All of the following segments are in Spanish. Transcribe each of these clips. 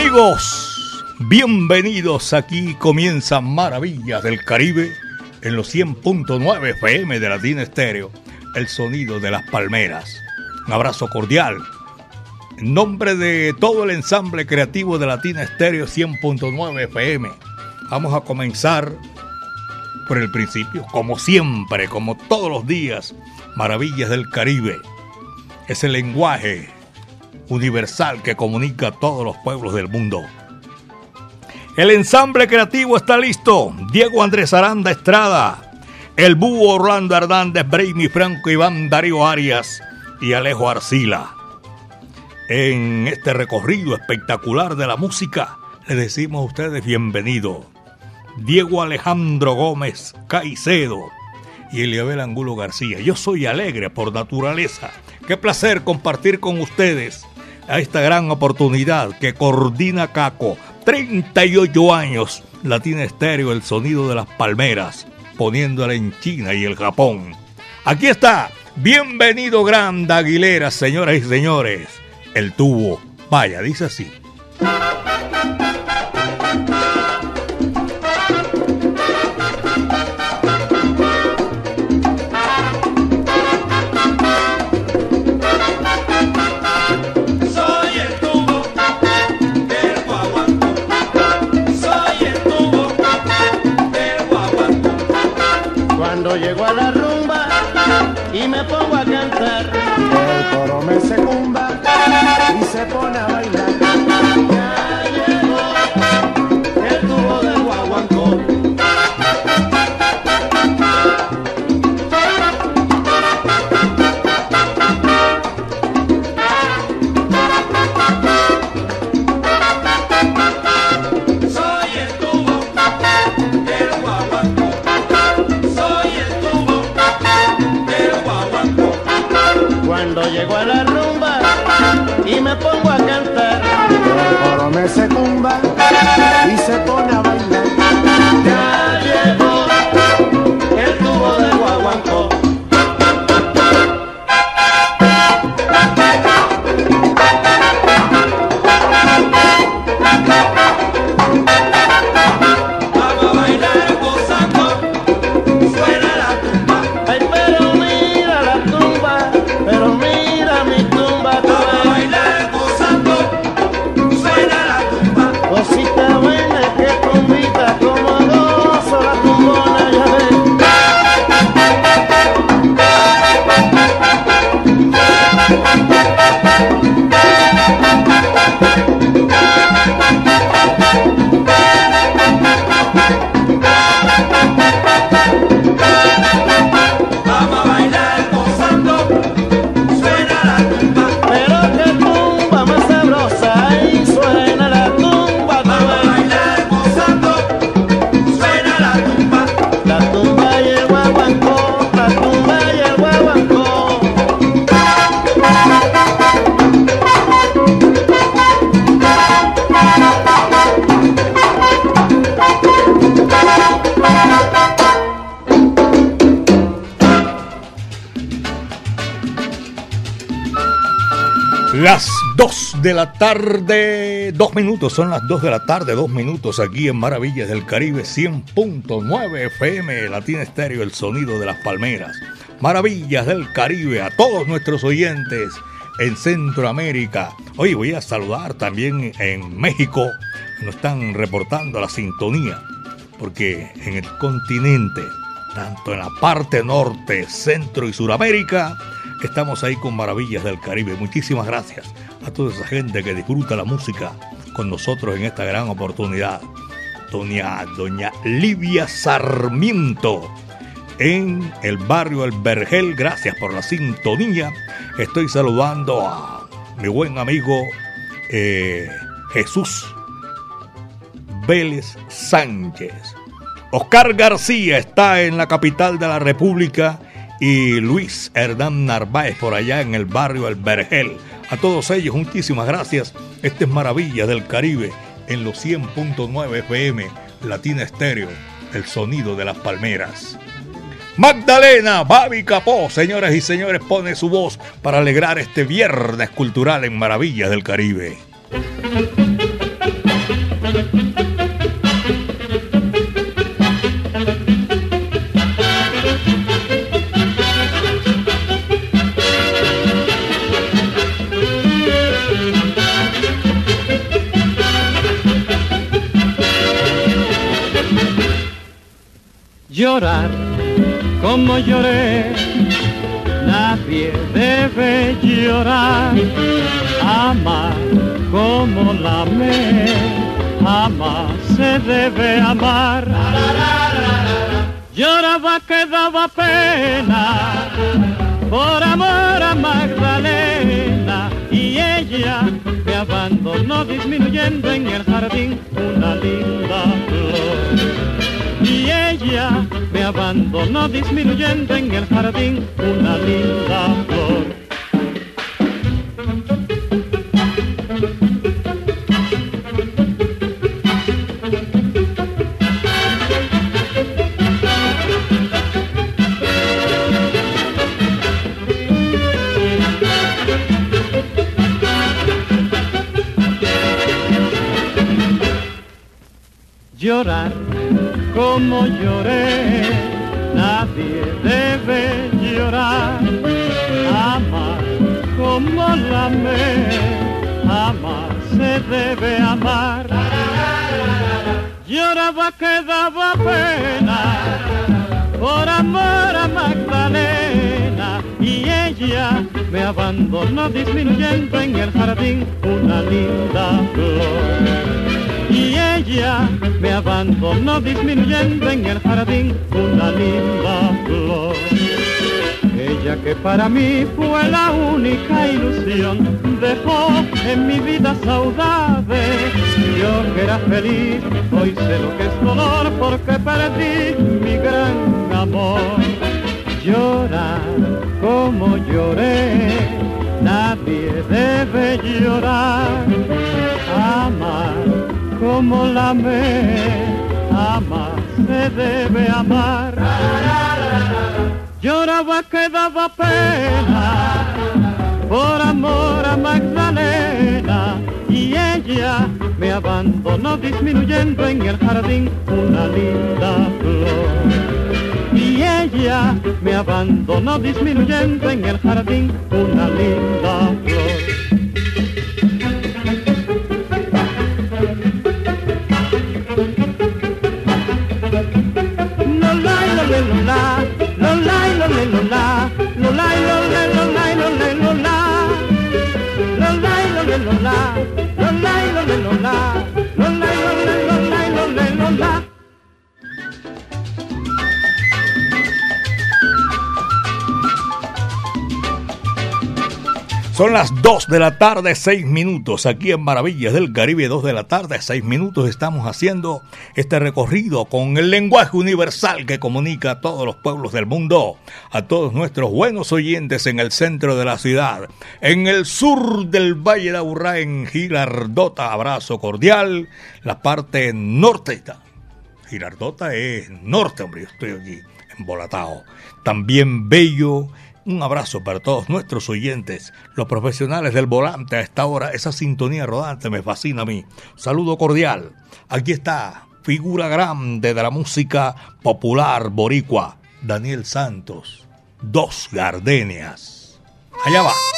Amigos, bienvenidos. Aquí comienza Maravillas del Caribe en los 100.9 FM de Latina Estéreo, el sonido de las palmeras. Un abrazo cordial. En nombre de todo el ensamble creativo de Latina Estéreo 100.9 FM, vamos a comenzar por el principio, como siempre, como todos los días, Maravillas del Caribe. Ese lenguaje universal que comunica a todos los pueblos del mundo. El ensamble creativo está listo. Diego Andrés Aranda Estrada, el búho Orlando Hernández, Brainy Franco, Iván Darío Arias y Alejo Arcila. En este recorrido espectacular de la música, le decimos a ustedes bienvenido. Diego Alejandro Gómez Caicedo y Eliabel Angulo García. Yo soy alegre por naturaleza. Qué placer compartir con ustedes a esta gran oportunidad que coordina Caco. 38 años, Latina Estéreo, el sonido de las palmeras, poniéndola en China y el Japón. Aquí está, bienvenido Grande Aguilera, señoras y señores. El tubo, vaya, dice así. me pongo a cantar. El coro me secunda y se pone a bailar. Las 2 de la tarde, dos minutos, son las 2 de la tarde, dos minutos aquí en Maravillas del Caribe 100.9 FM, Latina Estéreo, el sonido de las palmeras. Maravillas del Caribe, a todos nuestros oyentes en Centroamérica. Hoy voy a saludar también en México, nos están reportando la sintonía, porque en el continente, tanto en la parte norte, centro y suramérica, Estamos ahí con Maravillas del Caribe. Muchísimas gracias a toda esa gente que disfruta la música con nosotros en esta gran oportunidad. Doña, doña Livia Sarmiento en el barrio El Vergel. Gracias por la sintonía. Estoy saludando a mi buen amigo eh, Jesús Vélez Sánchez. Oscar García está en la capital de la República y Luis Hernán Narváez por allá en el barrio El Vergel. A todos ellos, muchísimas gracias. Este es Maravilla del Caribe en los 100.9 FM, Latina Estéreo, el sonido de las palmeras. Magdalena Babi Capó, señoras y señores, pone su voz para alegrar este viernes cultural en Maravillas del Caribe. Llorar como lloré. Nadie debe llorar, amar como la amé, jamás se debe amar. Lloraba que daba pena por amor a Magdalena y ella me abandonó disminuyendo en el jardín una linda flor y ella me abandonó disminuyendo en el jardín una linda flor. llorar como lloré, nadie debe llorar. Amar como la amé, jamás se debe amar. Lloraba que daba pena por amor a Magdalena y ella me abandonó disminuyendo en el jardín una linda flor y ella me abandonó disminuyendo en el jardín una linda flor. Ella que para mí fue la única ilusión, dejó en mi vida saudade. Yo que era feliz, hoy sé lo que es dolor porque perdí mi gran amor. Llorar como lloré, nadie debe llorar. Amar como la me ama, se debe amar. Lloraba que daba pena por amor a Magdalena y ella me abandonó disminuyendo en el jardín una linda flor. Y ella me abandonó disminuyendo en el jardín una linda flor. Son las 2 de la tarde, 6 minutos. Aquí en Maravillas del Caribe, 2 de la tarde, 6 minutos. Estamos haciendo este recorrido con el lenguaje universal que comunica a todos los pueblos del mundo, a todos nuestros buenos oyentes en el centro de la ciudad, en el sur del Valle de Aburrá, en Girardota. Abrazo cordial. La parte norte. Girardota es norte, hombre. Yo estoy aquí, embolatado. También Bello un abrazo para todos nuestros oyentes, los profesionales del volante a esta hora. Esa sintonía rodante me fascina a mí. Saludo cordial. Aquí está, figura grande de la música popular boricua, Daniel Santos. Dos gardenias. Allá va.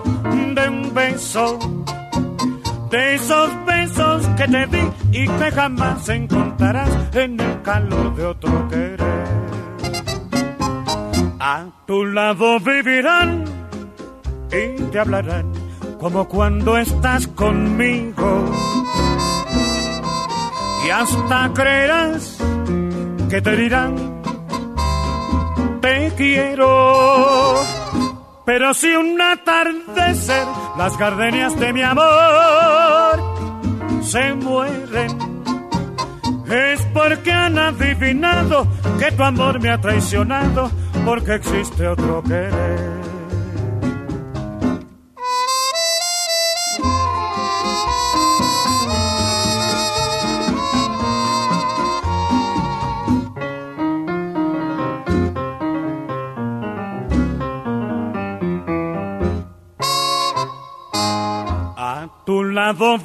que te di y que jamás encontrarás en el calor de otro querer. A tu lado vivirán y te hablarán como cuando estás conmigo. Y hasta creerás que te dirán, te quiero. Pero si un atardecer las gardenias de mi amor se mueren, es porque han adivinado que tu amor me ha traicionado, porque existe otro querer.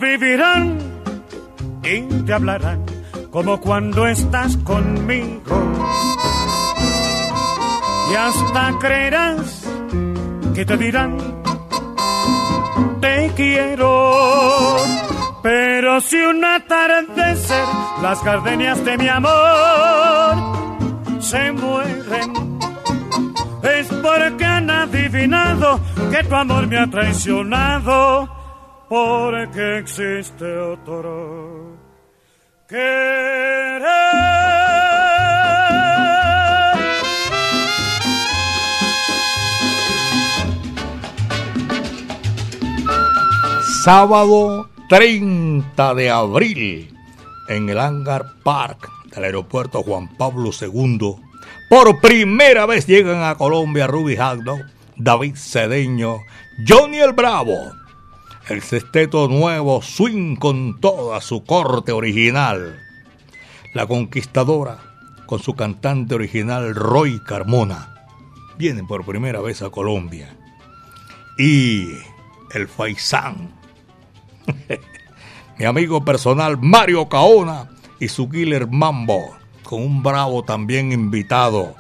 vivirán te hablarán como cuando estás conmigo. Y hasta creerás que te dirán, te quiero. Pero si un atardecer las gardenias de mi amor se mueren, es porque han adivinado que tu amor me ha traicionado porque existe otro querer. Sábado 30 de abril en el Hangar Park del aeropuerto Juan Pablo II. Por primera vez llegan a Colombia Ruby Hagdo, David Cedeño, Johnny el Bravo, el sexteto nuevo swing con toda su corte original. La conquistadora con su cantante original Roy Carmona vienen por primera vez a Colombia. Y el Faisán, mi amigo personal Mario Caona y su killer Mambo, con un bravo también invitado,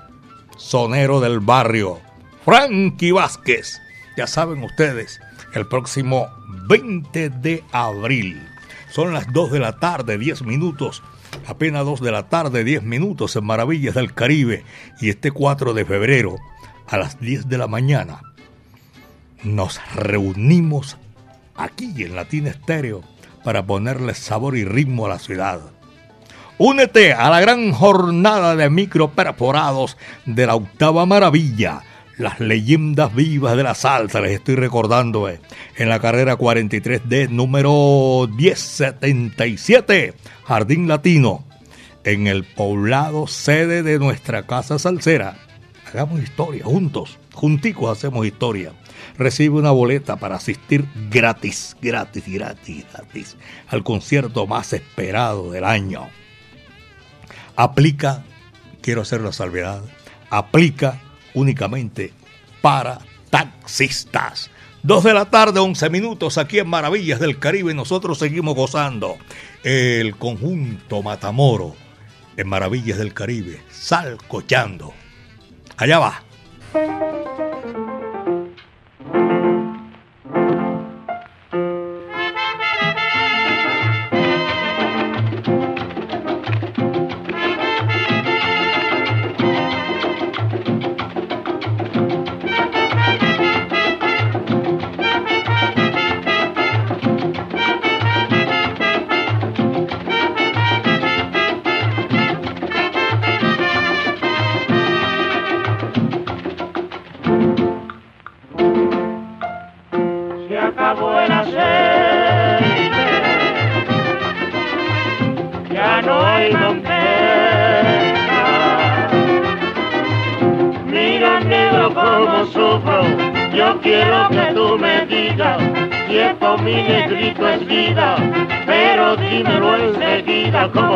sonero del barrio, Frankie Vázquez. Ya saben ustedes, el próximo 20 de abril. Son las 2 de la tarde, 10 minutos. Apenas 2 de la tarde, 10 minutos en Maravillas del Caribe. Y este 4 de febrero, a las 10 de la mañana, nos reunimos aquí en Latina Estéreo para ponerle sabor y ritmo a la ciudad. Únete a la gran jornada de micro perforados de la octava maravilla las leyendas vivas de la salsa, les estoy recordando, eh, en la carrera 43D número 1077, Jardín Latino, en el poblado sede de nuestra casa salsera. Hagamos historia juntos, junticos hacemos historia. Recibe una boleta para asistir gratis, gratis, gratis, gratis al concierto más esperado del año. Aplica, quiero hacer la salvedad, aplica únicamente para taxistas. Dos de la tarde, 11 minutos aquí en Maravillas del Caribe. Nosotros seguimos gozando el conjunto Matamoro en Maravillas del Caribe, salcochando. Allá va. come on.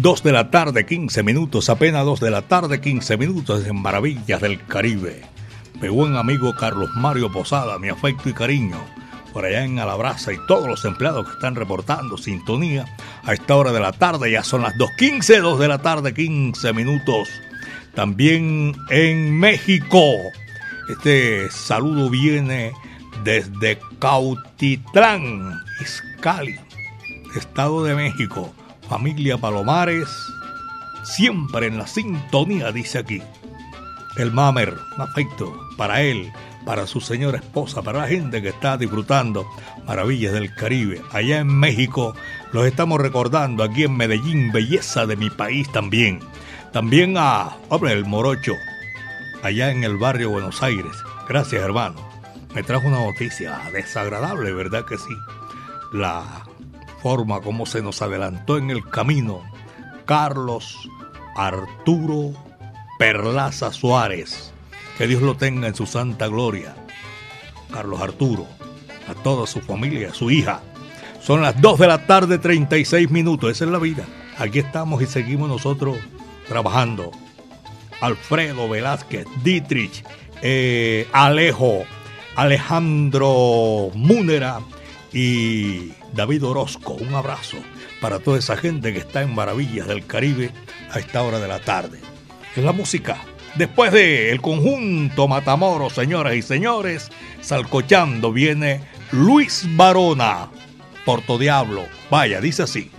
2 de la tarde, 15 minutos, apenas 2 de la tarde, 15 minutos en Maravillas del Caribe. Mi buen amigo Carlos Mario Posada, mi afecto y cariño, por allá en Alabraza y todos los empleados que están reportando sintonía a esta hora de la tarde, ya son las 2.15, 2 de la tarde, 15 minutos. También en México, este saludo viene desde Cautitlán, Izcali, Estado de México familia Palomares, siempre en la sintonía, dice aquí. El Mamer, afecto para él, para su señora esposa, para la gente que está disfrutando maravillas del Caribe. Allá en México los estamos recordando, aquí en Medellín, belleza de mi país también. También a, hombre, el Morocho, allá en el barrio Buenos Aires. Gracias, hermano. Me trajo una noticia desagradable, ¿verdad que sí? La forma como se nos adelantó en el camino Carlos Arturo Perlaza Suárez. Que Dios lo tenga en su santa gloria. Carlos Arturo, a toda su familia, a su hija. Son las 2 de la tarde, 36 minutos. Esa es la vida. Aquí estamos y seguimos nosotros trabajando. Alfredo Velázquez, Dietrich, eh, Alejo, Alejandro Múnera y David Orozco. Un abrazo para toda esa gente que está en Maravillas del Caribe a esta hora de la tarde. Es la música. Después de el conjunto Matamoros, señoras y señores, salcochando viene Luis Barona, Porto Diablo. Vaya, dice así.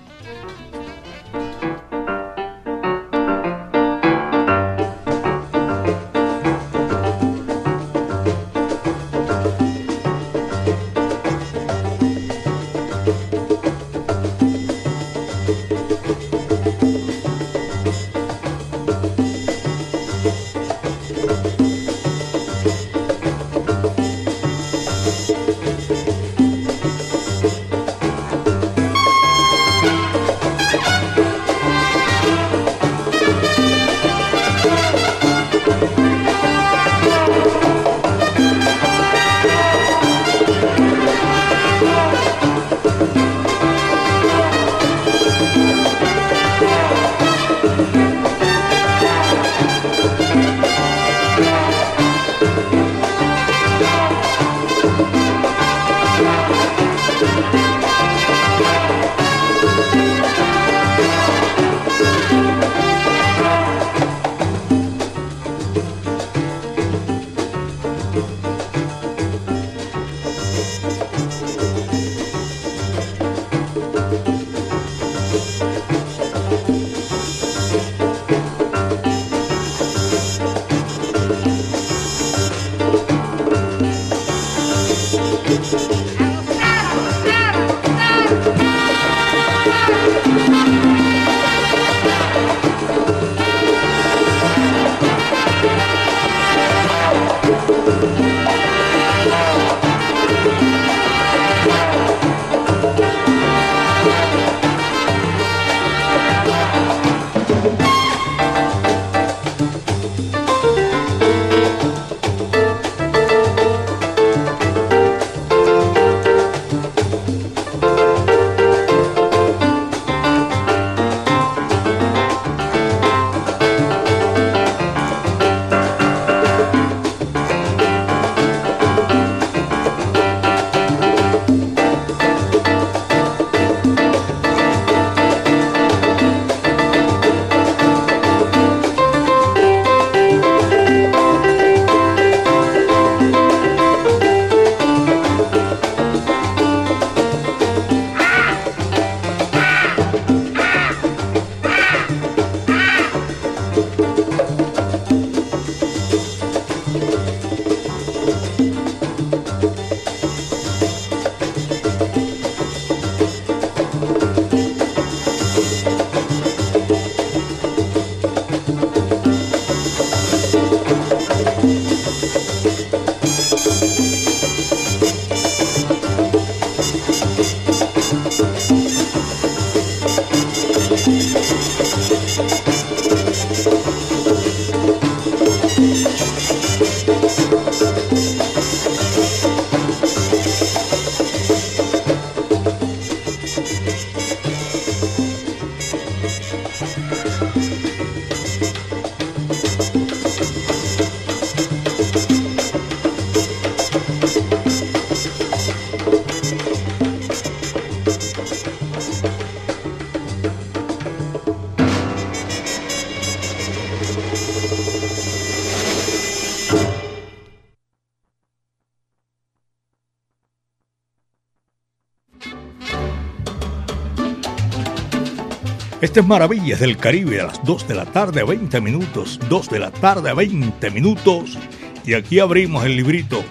Este es Maravillas del Caribe a las 2 de la tarde, 20 minutos. 2 de la tarde, 20 minutos. Y aquí abrimos el librito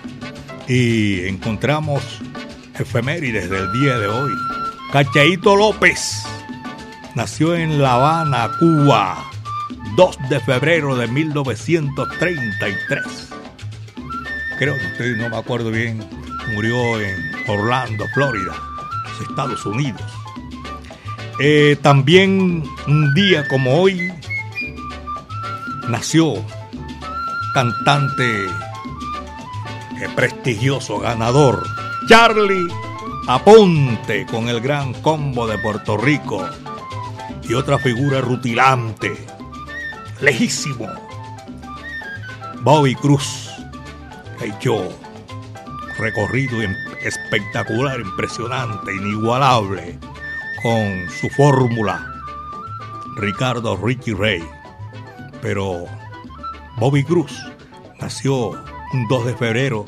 y encontramos efemérides del día de hoy. Cachaito López nació en La Habana, Cuba, 2 de febrero de 1933. Creo que usted no me acuerdo bien, murió en Orlando, Florida, Estados Unidos. Eh, también un día como hoy nació cantante eh, prestigioso, ganador, Charlie Aponte con el gran combo de Puerto Rico y otra figura rutilante, lejísimo, Bobby Cruz, ha hecho recorrido espectacular, impresionante, inigualable con su fórmula Ricardo Ricky Ray. Pero Bobby Cruz nació un 2 de febrero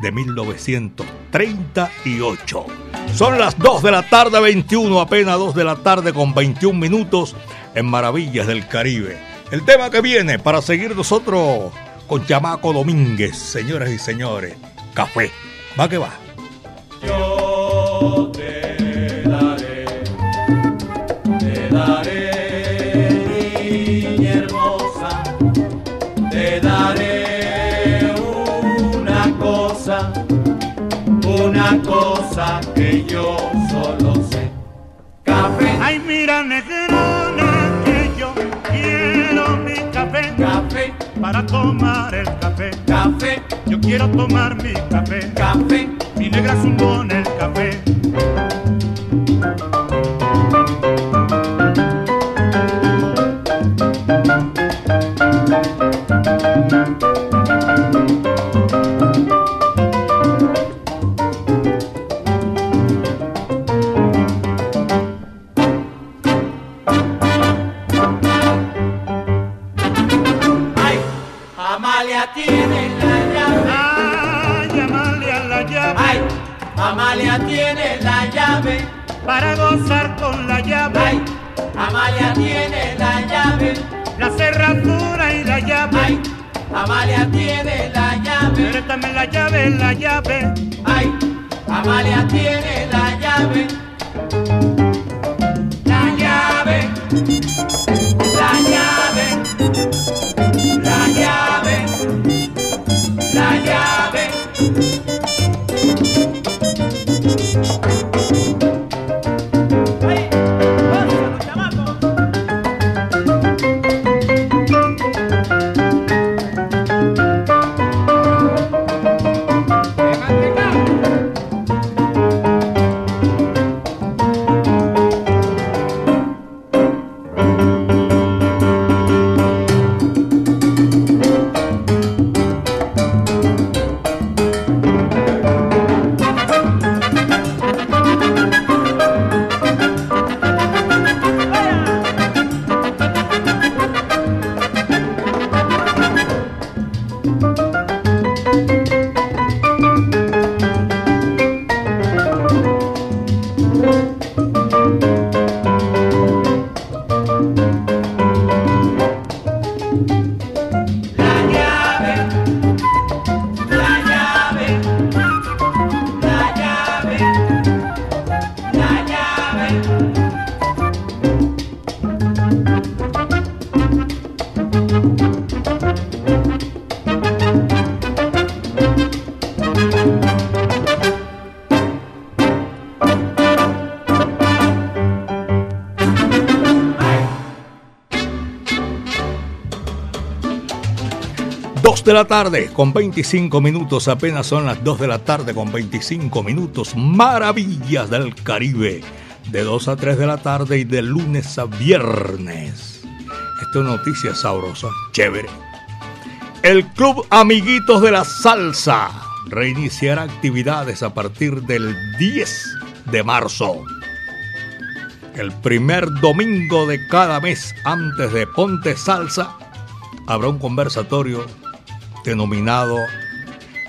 de 1938. Son las 2 de la tarde 21, apenas 2 de la tarde con 21 minutos en Maravillas del Caribe. El tema que viene para seguir nosotros con Chamaco Domínguez, señoras y señores, café. Va que va. Yo cosa que yo solo sé. Café. Ay, mira, negrona, que yo quiero mi café. Café. Para tomar el café. Café. Yo quiero tomar mi café. Café. Mi negra zumbón el café. De la tarde con 25 minutos, apenas son las 2 de la tarde con 25 minutos. Maravillas del Caribe, de 2 a 3 de la tarde y de lunes a viernes. Esto es noticia sabrosa, chévere. El Club Amiguitos de la Salsa reiniciará actividades a partir del 10 de marzo. El primer domingo de cada mes antes de Ponte Salsa habrá un conversatorio denominado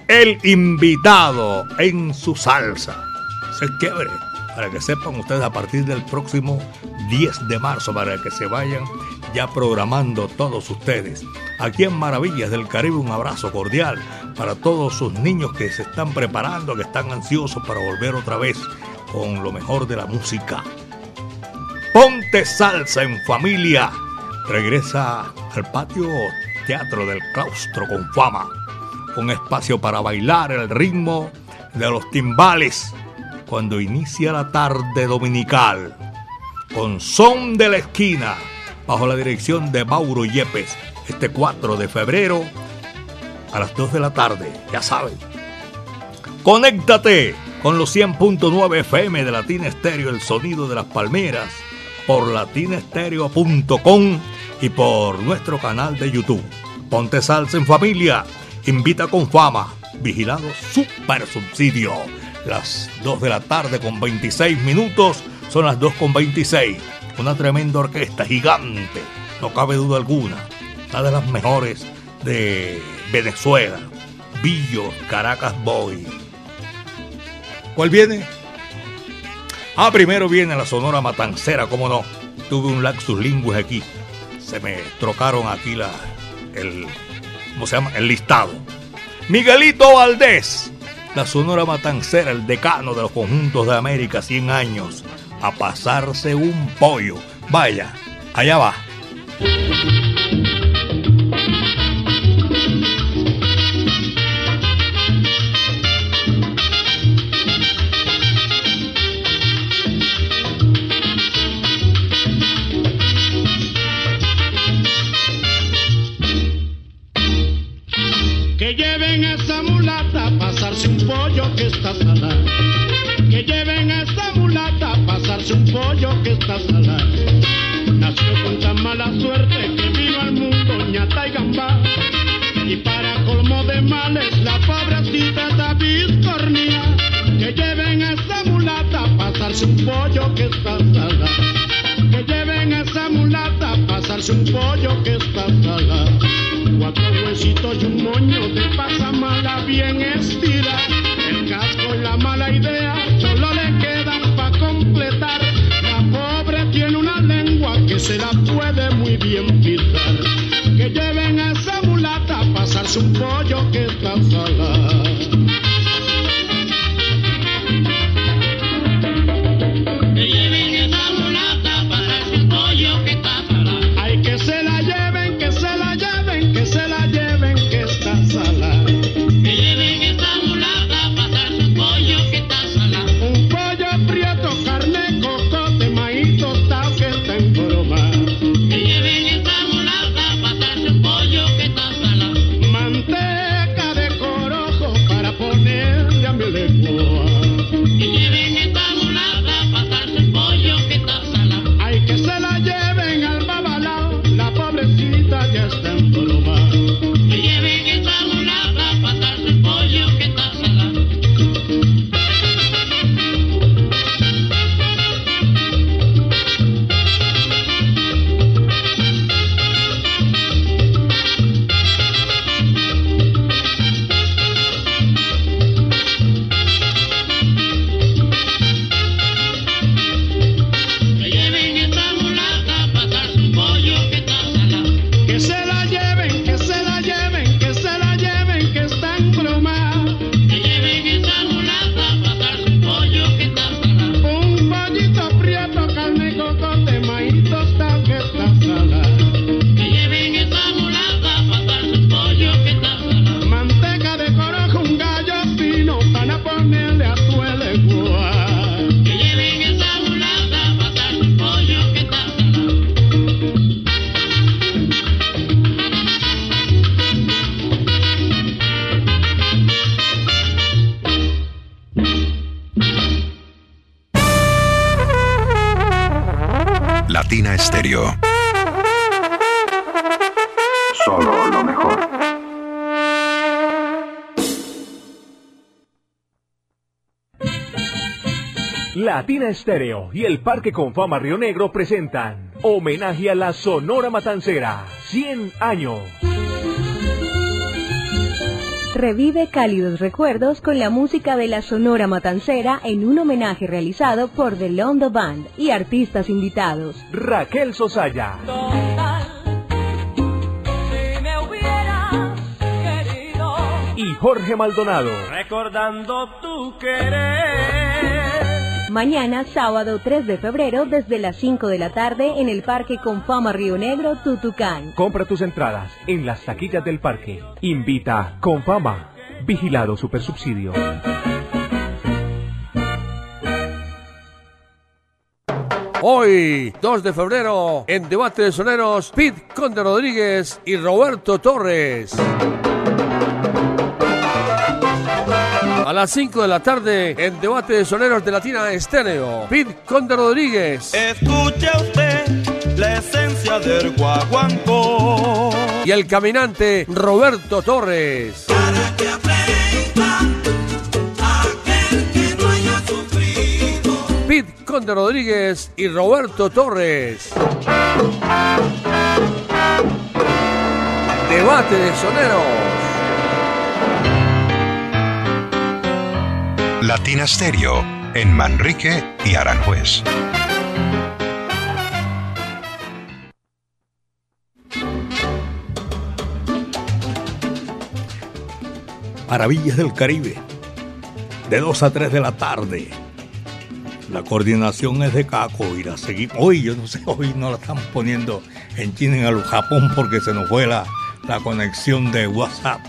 El invitado en su salsa. Se es para que sepan ustedes a partir del próximo 10 de marzo, para que se vayan ya programando todos ustedes. Aquí en Maravillas del Caribe un abrazo cordial para todos sus niños que se están preparando, que están ansiosos para volver otra vez con lo mejor de la música. Ponte salsa en familia. Regresa al patio teatro del claustro con fama. Un espacio para bailar el ritmo de los timbales cuando inicia la tarde dominical. Con son de la esquina, bajo la dirección de Mauro Yepes, este 4 de febrero a las 2 de la tarde, ya saben. Conéctate con los 100.9 FM de Latina Estéreo, el sonido de las palmeras, por latinaestereo.com y por nuestro canal de YouTube. Ponte salsa en familia, invita con fama, vigilado super subsidio. Las 2 de la tarde con 26 minutos, son las 2 con 26. Una tremenda orquesta gigante, no cabe duda alguna. Una de las mejores de Venezuela. Billo, Caracas Boy. ¿Cuál viene? Ah, primero viene la Sonora Matancera, cómo no. Tuve un laxus linguis aquí. Se me trocaron aquí la, el, ¿cómo se llama? El listado. Miguelito Valdés, la Sonora Matancera, el decano de los conjuntos de América, 100 años, a pasarse un pollo. Vaya, allá va. Que está salada. Que lleven a esta mulata a pasarse un pollo que está salada. Nació con tan mala suerte que vino al mundo ñata y gamba. Y para colmo de males la pobrecita está biscornía. Que lleven a esta mulata a pasarse un pollo que está salada. Que lleven a esa mulata pasarse un pollo que está salada. Cuatro huesitos y un moño de pasa mala bien estira casco y la mala idea solo le quedan para completar. La pobre tiene una lengua que se la puede muy bien pisar. Que lleven a esa mulata a pasarse un pollo que está salado. Estéreo y el Parque Confama Río Negro presentan Homenaje a la Sonora Matancera, 100 años. revive cálidos recuerdos con la música de la Sonora Matancera en un homenaje realizado por The Londo Band y artistas invitados. Raquel Sosaya. y Jorge Maldonado. Recordando tu querer. Mañana, sábado 3 de febrero, desde las 5 de la tarde, en el Parque Confama Río Negro, Tutucán. Compra tus entradas en las taquillas del parque. Invita Confama. Vigilado Supersubsidio. Hoy, 2 de febrero, en Debate de Soneros, Pete Conde Rodríguez y Roberto Torres. A las 5 de la tarde, en Debate de Soneros de Latina Estéreo, Pete Conde Rodríguez. Escuche usted la esencia del guaguancó. Y el caminante Roberto Torres. Para que aprenda aquel que no haya sufrido. Pete Conde Rodríguez y Roberto Torres. Debate de Soneros. Latina Stereo en Manrique y Aranjuez. Maravillas del Caribe, de 2 a 3 de la tarde. La coordinación es de Caco y la seguimos. Hoy, yo no sé, hoy no la estamos poniendo en China, en Japón, porque se nos fue la, la conexión de WhatsApp,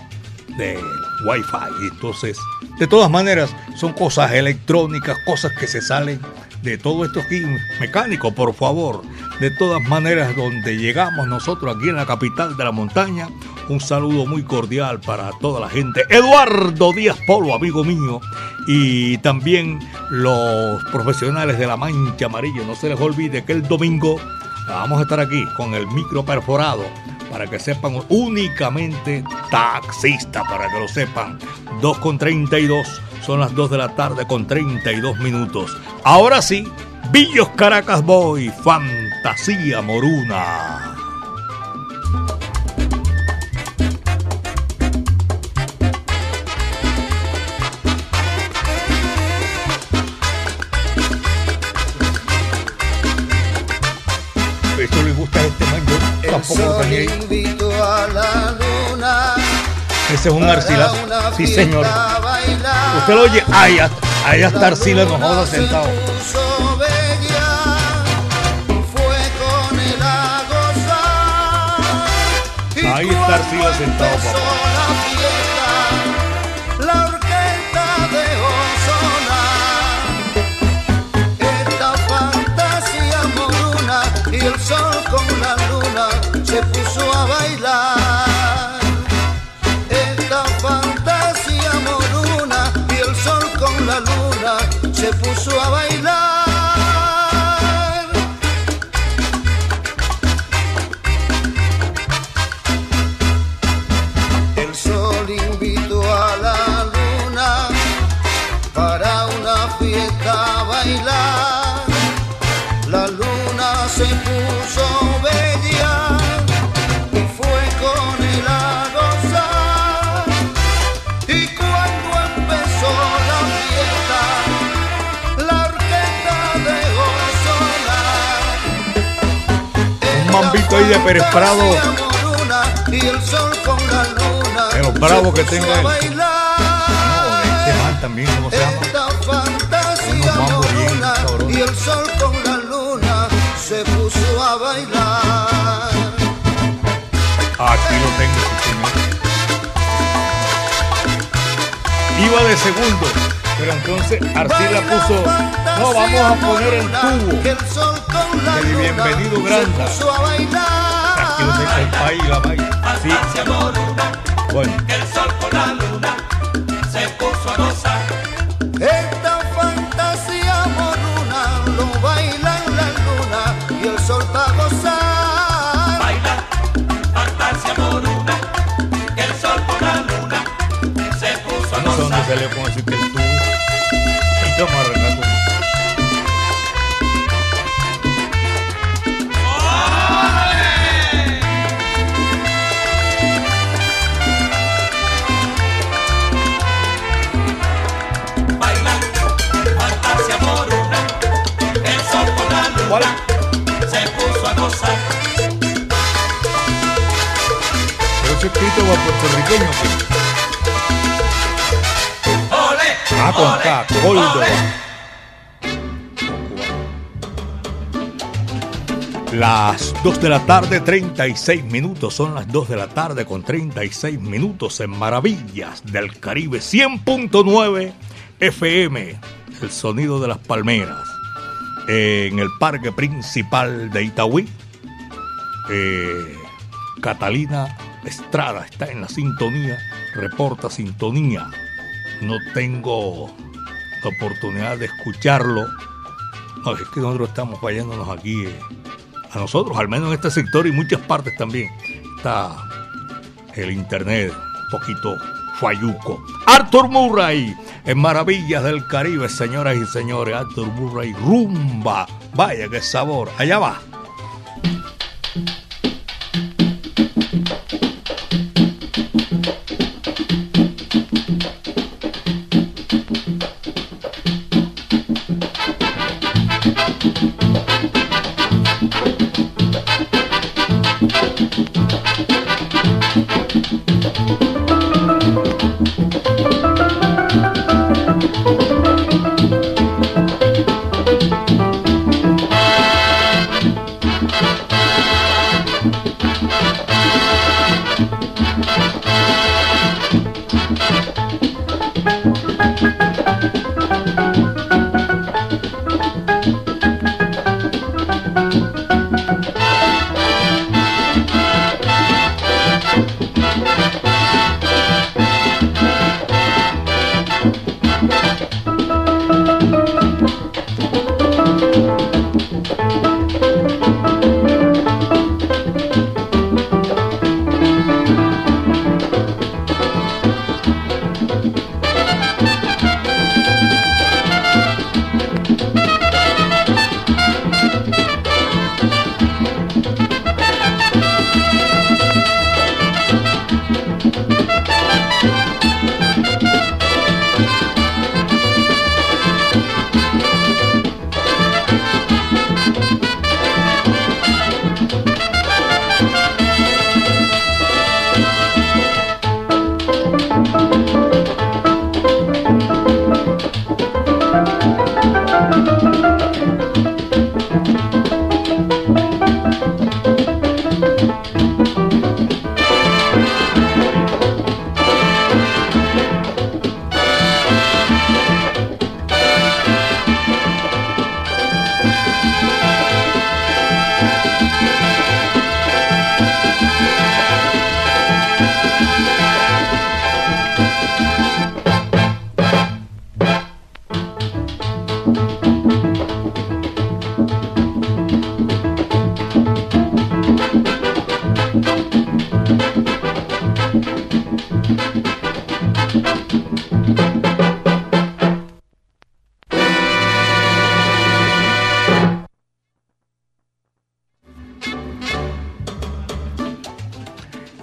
de Wi-Fi. Entonces, de todas maneras, son cosas electrónicas, cosas que se salen de todo esto aquí mecánico, por favor. De todas maneras, donde llegamos nosotros aquí en la capital de la montaña, un saludo muy cordial para toda la gente. Eduardo Díaz Polo, amigo mío, y también los profesionales de la Mancha Amarilla. No se les olvide que el domingo vamos a estar aquí con el micro perforado para que sepan, únicamente taxista, para que lo sepan. 2 con 32, son las 2 de la tarde con 32 minutos. Ahora sí, Villos Caracas Boy, Fantasía Moruna. Esto le gusta a este man, yo tampoco invito a la. Ese es un arcilazo. Sí, señor. Usted lo oye. Ahí, está Arcila joda sentado. Ahí está Arcila sentado, papá. la orquesta. Esta fantasía moruna y el sol con la luna se puso a bailar. Puso a bailar. Ahí de Pérez Prado. Los bravos que tenga él. bailar. No, este man también, ¿cómo se llama? Unos mambos bien y el sol con la luna se puso a bailar. Aquí lo tengo. Iba de segundo, pero entonces Arcila puso. No, vamos a poner el tubo. El bienvenido Granda. El país, la vaina. Sí. Bueno, El sol con la luna se puso a gozar. Esta fantasía moruna lo baila en la luna y el sol va a gozar. Baila, fantasía moruna. El sol con la luna se puso a no sé dónde gozar. Se puso a gozar. Pero ese escrito va puertorriqueño. Ole, Ah, con K, Córdoba. Las 2 de la tarde, 36 minutos. Son las 2 de la tarde con 36 minutos en Maravillas del Caribe 100.9 FM. El sonido de las palmeras. En el parque principal de Itagüí. eh, Catalina Estrada está en la sintonía. Reporta sintonía. No tengo la oportunidad de escucharlo. No, es que nosotros estamos fallándonos aquí. eh, a nosotros, al menos en este sector y muchas partes también, está el internet un poquito falluco. Arthur Murray, en Maravillas del Caribe, señoras y señores, Arthur Murray, rumba. Vaya qué sabor, allá va.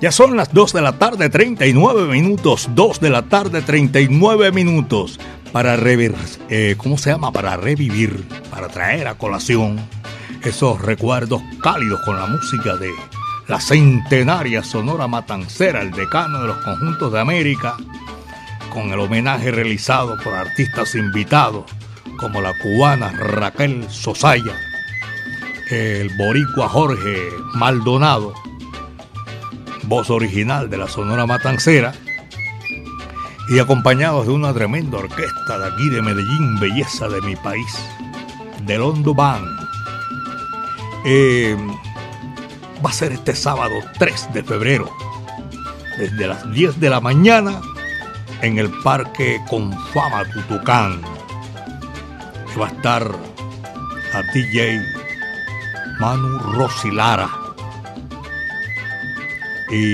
Ya son las 2 de la tarde, 39 minutos. 2 de la tarde, 39 minutos. Para revivir, eh, ¿cómo se llama? Para revivir, para traer a colación esos recuerdos cálidos con la música de la centenaria Sonora Matancera, el decano de los conjuntos de América, con el homenaje realizado por artistas invitados como la cubana Raquel Sosaya, el boricua Jorge Maldonado, voz original de la Sonora Matancera, y acompañados de una tremenda orquesta de aquí de Medellín, belleza de mi país, del Hondo Band. Eh, va a ser este sábado 3 de febrero, desde las 10 de la mañana, en el Parque Confama Tutucán. Que va a estar a DJ Manu Rosilara y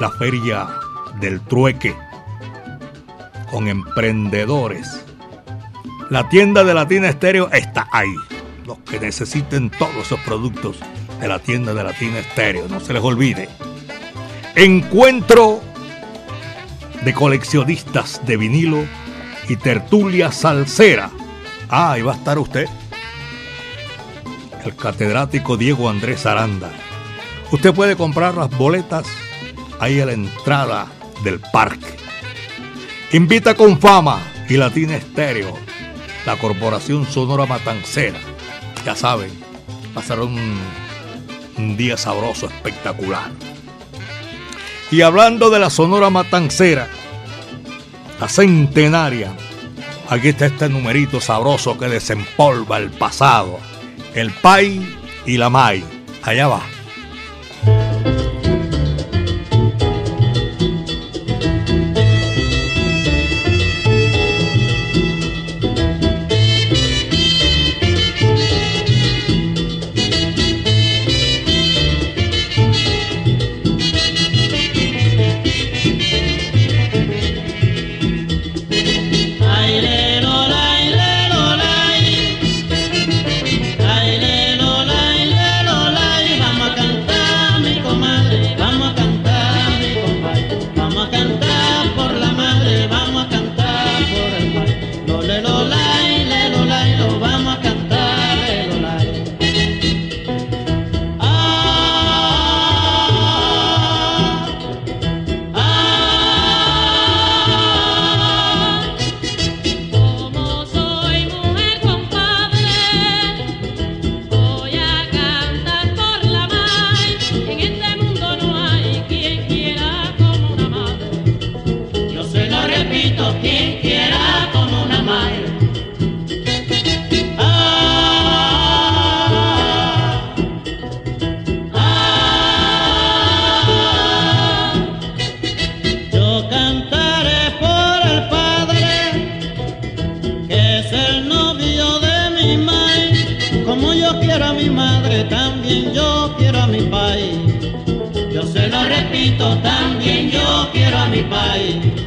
la Feria del Trueque con emprendedores. La tienda de Latina Estéreo está ahí. Los que necesiten todos esos productos de la tienda de Latina Estéreo, no se les olvide. Encuentro de coleccionistas de vinilo y tertulia salsera. Ah, ahí va a estar usted. el catedrático Diego Andrés Aranda. Usted puede comprar las boletas ahí a la entrada del parque. Invita con fama y Latina Estéreo, la corporación Sonora Matancera. Ya saben, pasar un, un día sabroso, espectacular. Y hablando de la Sonora Matancera, la centenaria, aquí está este numerito sabroso que desempolva el pasado, el Pai y la Mai. Allá va. se lo repito, también yo quiero a mi país.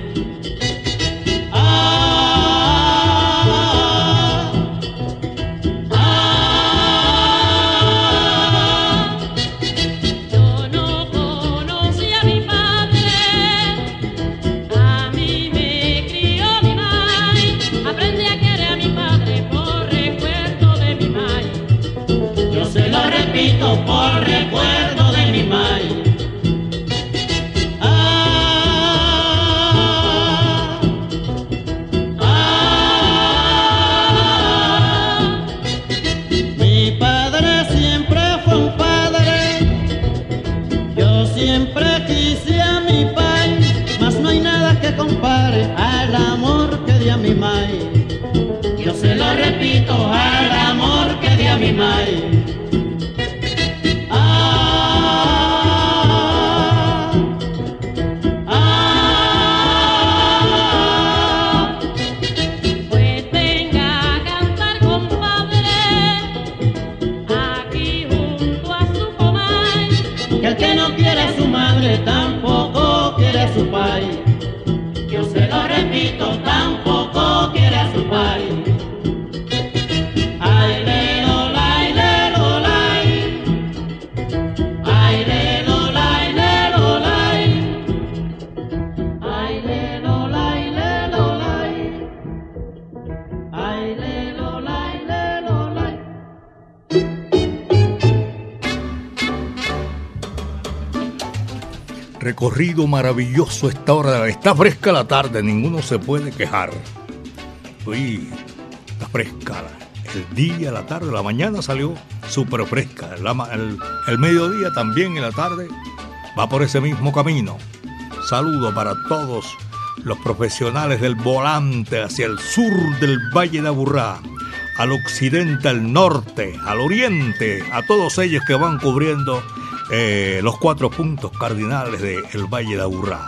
Maravilloso esta hora. Está fresca la tarde, ninguno se puede quejar. Uy, está fresca. El día, la tarde, la mañana salió súper fresca. El, el, mediodía también en la tarde va por ese mismo camino. Saludo para todos los profesionales del volante hacia el sur del Valle de Aburrá, al occidente, al norte, al oriente, a todos ellos que van cubriendo eh, los cuatro puntos cardinales del el Valle de Aburrá.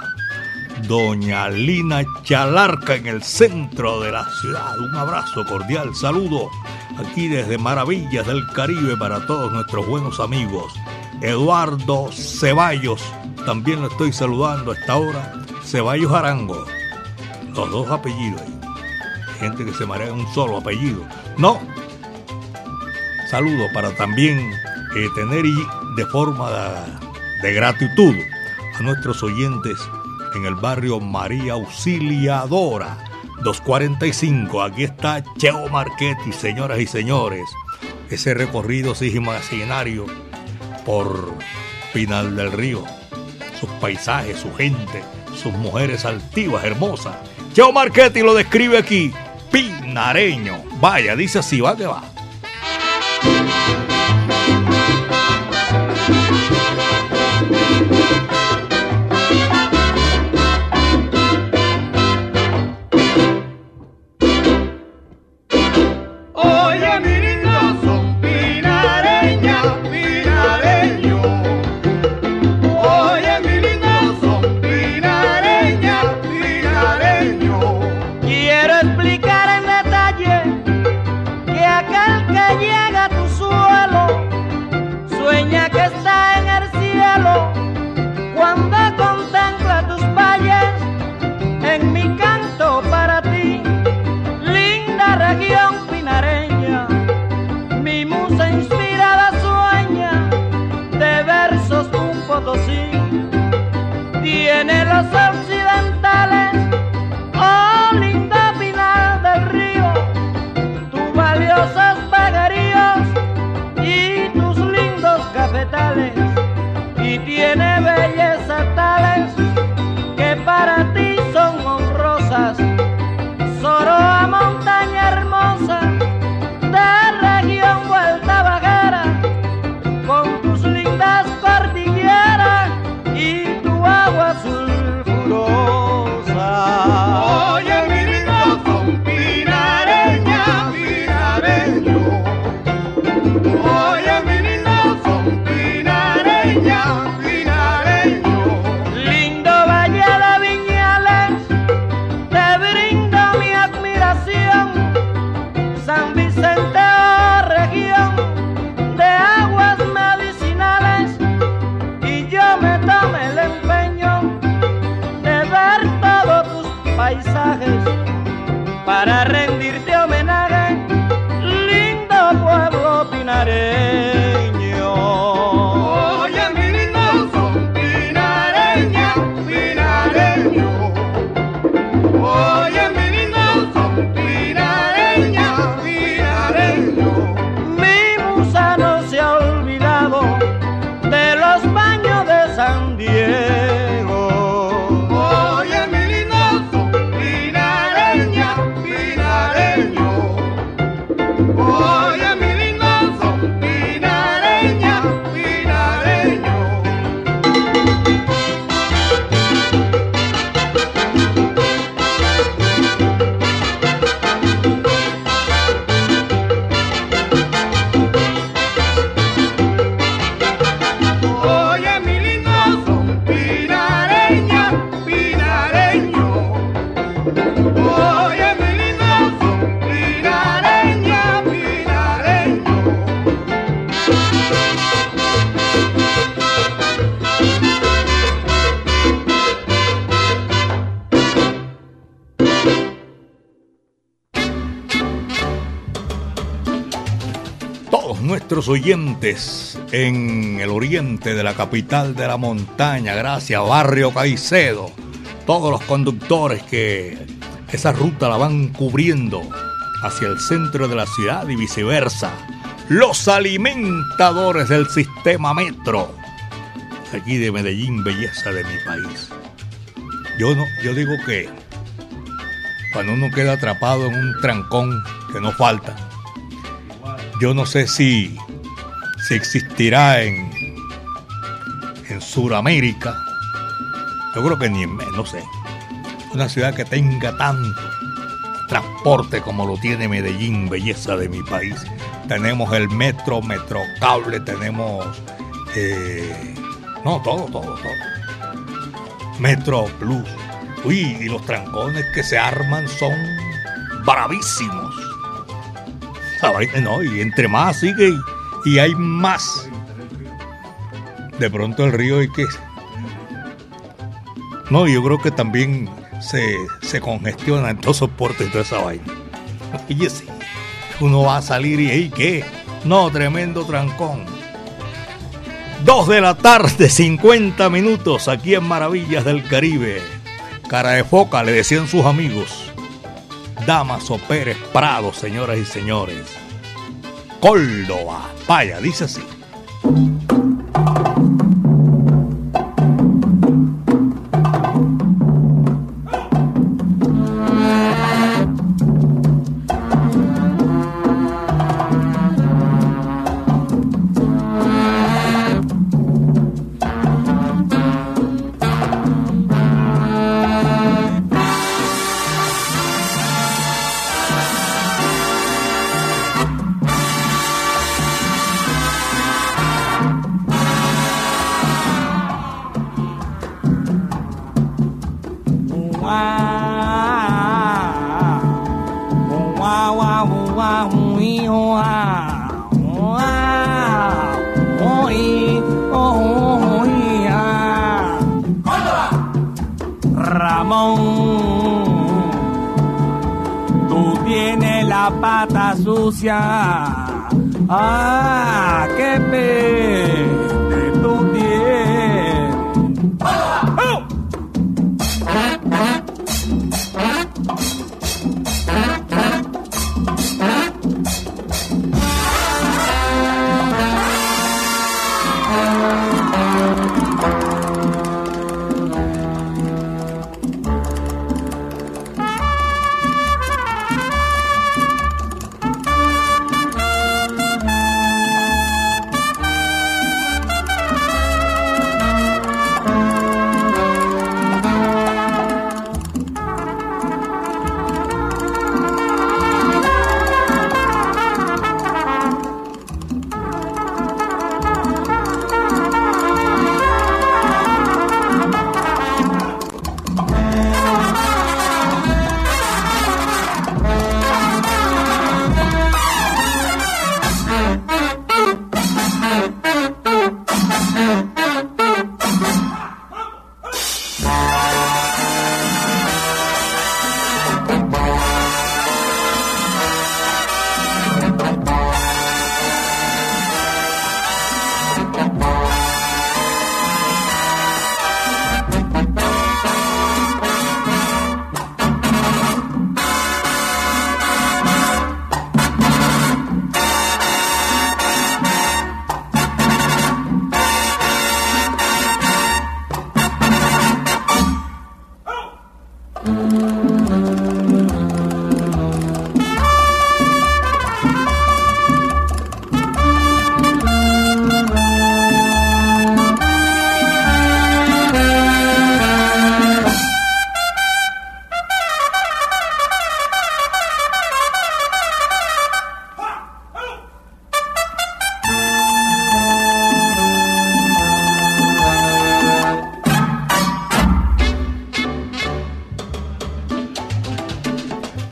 Doña Lina Chalarca en el centro de la ciudad. Un abrazo cordial, saludo aquí desde Maravillas del Caribe para todos nuestros buenos amigos. Eduardo Ceballos, también lo estoy saludando a esta hora. Ceballos Arango, los dos apellidos. Gente que se marea un solo apellido. No. Saludo para también eh, tener de forma de, gratitud a nuestros oyentes en el barrio María Auxiliadora 245. Aquí está Cheo Marchetti, señoras y señores. ese recorrido imaginario por Pinal del Río, sus paisajes, su gente, sus mujeres altivas, hermosas. Cheo Marchetti lo describe aquí, pinareño. Vaya, dice así, va que va. Oyentes en el oriente de la capital de la montaña, gracias Barrio Caicedo, todos los conductores que esa ruta la van cubriendo hacia el centro de la ciudad y viceversa, los alimentadores del sistema metro, aquí de Medellín, belleza de mi país. Yo, no, yo digo que cuando uno queda atrapado en un trancón que no falta, yo no sé si si existirá en, en Sudamérica. Yo creo que ni en no sé. Una ciudad que tenga tanto transporte como lo tiene Medellín, belleza de mi país. Tenemos el metro, metrocable, tenemos... Eh, no, todo, todo, todo. Metro Plus. Uy, y los trancones que se arman son bravísimos. No, y entre más sigue y hay más. De pronto el río hay que... No, yo creo que también se, se congestiona en todo soporte y toda esa vaina. Fíjese, uno va a salir y ¿y qué? No, tremendo trancón. Dos de la tarde, 50 minutos, aquí en Maravillas del Caribe. Cara de foca, le decían sus amigos. Damaso Pérez Prado, señoras y señores Córdoba. Vaya, dice así.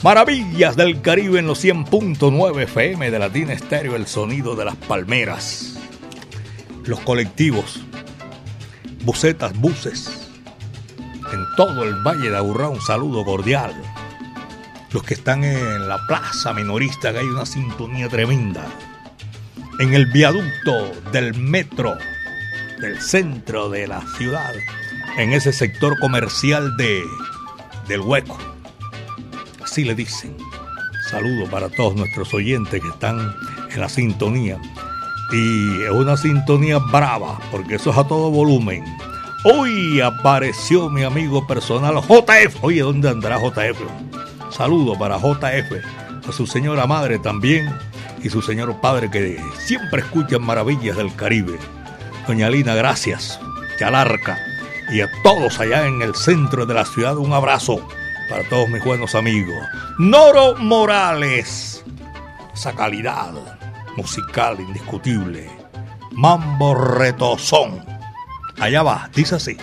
Maravillas del Caribe en los 100.9 FM de Latina Estéreo, el sonido de las palmeras. Los colectivos, bucetas, buses, en todo el Valle de Aburrá un saludo cordial. Los que están en la plaza minorista, que hay una sintonía tremenda. En el viaducto del metro del centro de la ciudad, en ese sector comercial de, del hueco así le dicen. Saludo para todos nuestros oyentes que están en la sintonía. Y es una sintonía brava, porque eso es a todo volumen. Hoy apareció mi amigo personal JF. Oye, ¿dónde andará JF? Saludo para JF, a su señora madre también y su señor padre que siempre escuchan maravillas del Caribe. Doña Lina, gracias. Chalarca. Y a todos allá en el centro de la ciudad, un abrazo para todos mis buenos amigos. Noro Morales. Esa calidad musical indiscutible. Mambo retozón. Allá va, dice así.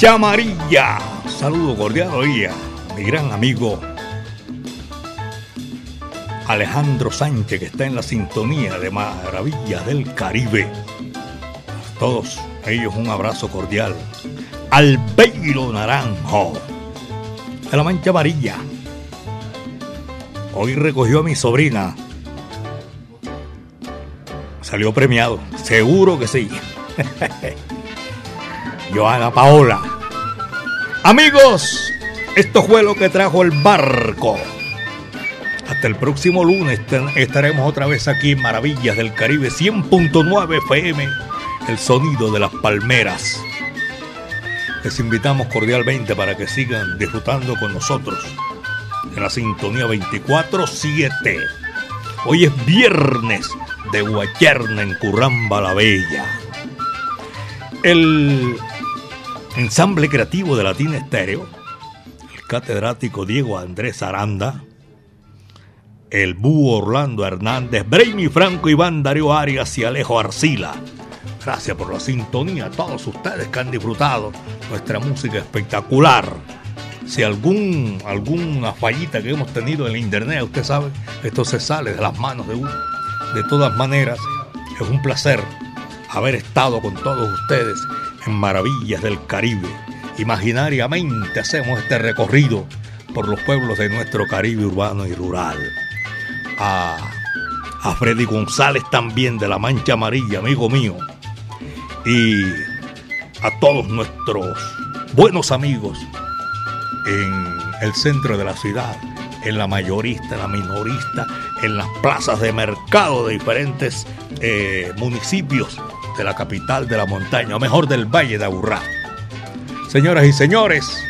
Mancha Amarilla. Saludo cordial hoy a mi gran amigo Alejandro Sánchez, que está en la sintonía de Maravillas del Caribe. A todos ellos un abrazo cordial. Albeiro Naranjo, de la Mancha Amarilla. Hoy recogió a mi sobrina. Salió premiado, seguro que sí. Joana Paola. Amigos, esto fue lo que trajo el barco. Hasta el próximo lunes estaremos otra vez aquí en Maravillas del Caribe 100.9 FM, el sonido de las palmeras. Les invitamos cordialmente para que sigan disfrutando con nosotros en la sintonía 24-7. Hoy es viernes de Guacherna en Curramba la Bella. El ensamble creativo de Latina Estéreo, el catedrático Diego Andrés Aranda, el búho Orlando Hernández, Brainy Franco, Iván Darío Arias y Alejo Arcila. Gracias por la sintonía a todos ustedes que han disfrutado nuestra música espectacular. Si algún, alguna fallita que hemos tenido en la internet, usted sabe, esto se sale de las manos de uno. De todas maneras, es un placer haber estado con todos ustedes Maravillas del Caribe. Imaginariamente hacemos este recorrido por los pueblos de nuestro Caribe urbano y rural a, Freddy González también de la Mancha Amarilla, amigo mío. Y a todos nuestros buenos amigos en el centro de la ciudad, en la mayorista, en la minorista, en las plazas de mercado de diferentes eh, municipios de la capital de la montaña, o mejor del Valle de Aburrá. Señoras y señores,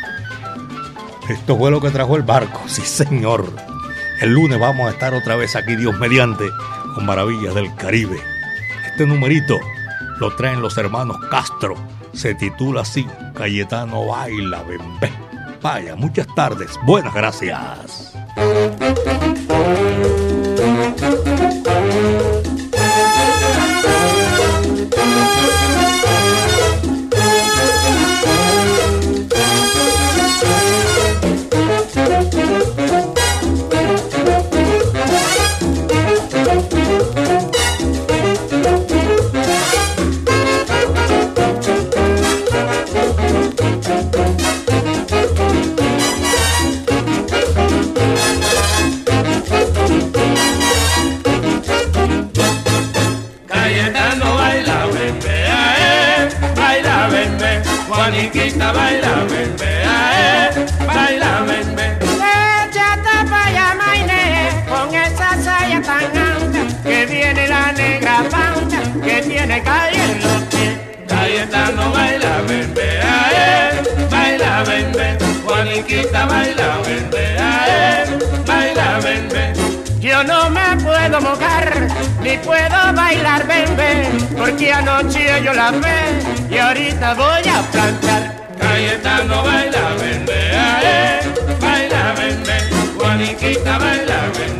esto fue lo que trajo el barco, sí señor. El lunes vamos a estar otra vez aquí, Dios mediante, con Maravillas del Caribe. Este numerito lo traen los hermanos Castro. Se titula así, Cayetano Baila Bembé. Vaya, muchas tardes. Buenas gracias. Ni puedo bailar bembe, porque anoche yo la ve y ahorita voy a planchar. Cayetano baila bembe, eh, baila bembe, Juaniquita baila bembe,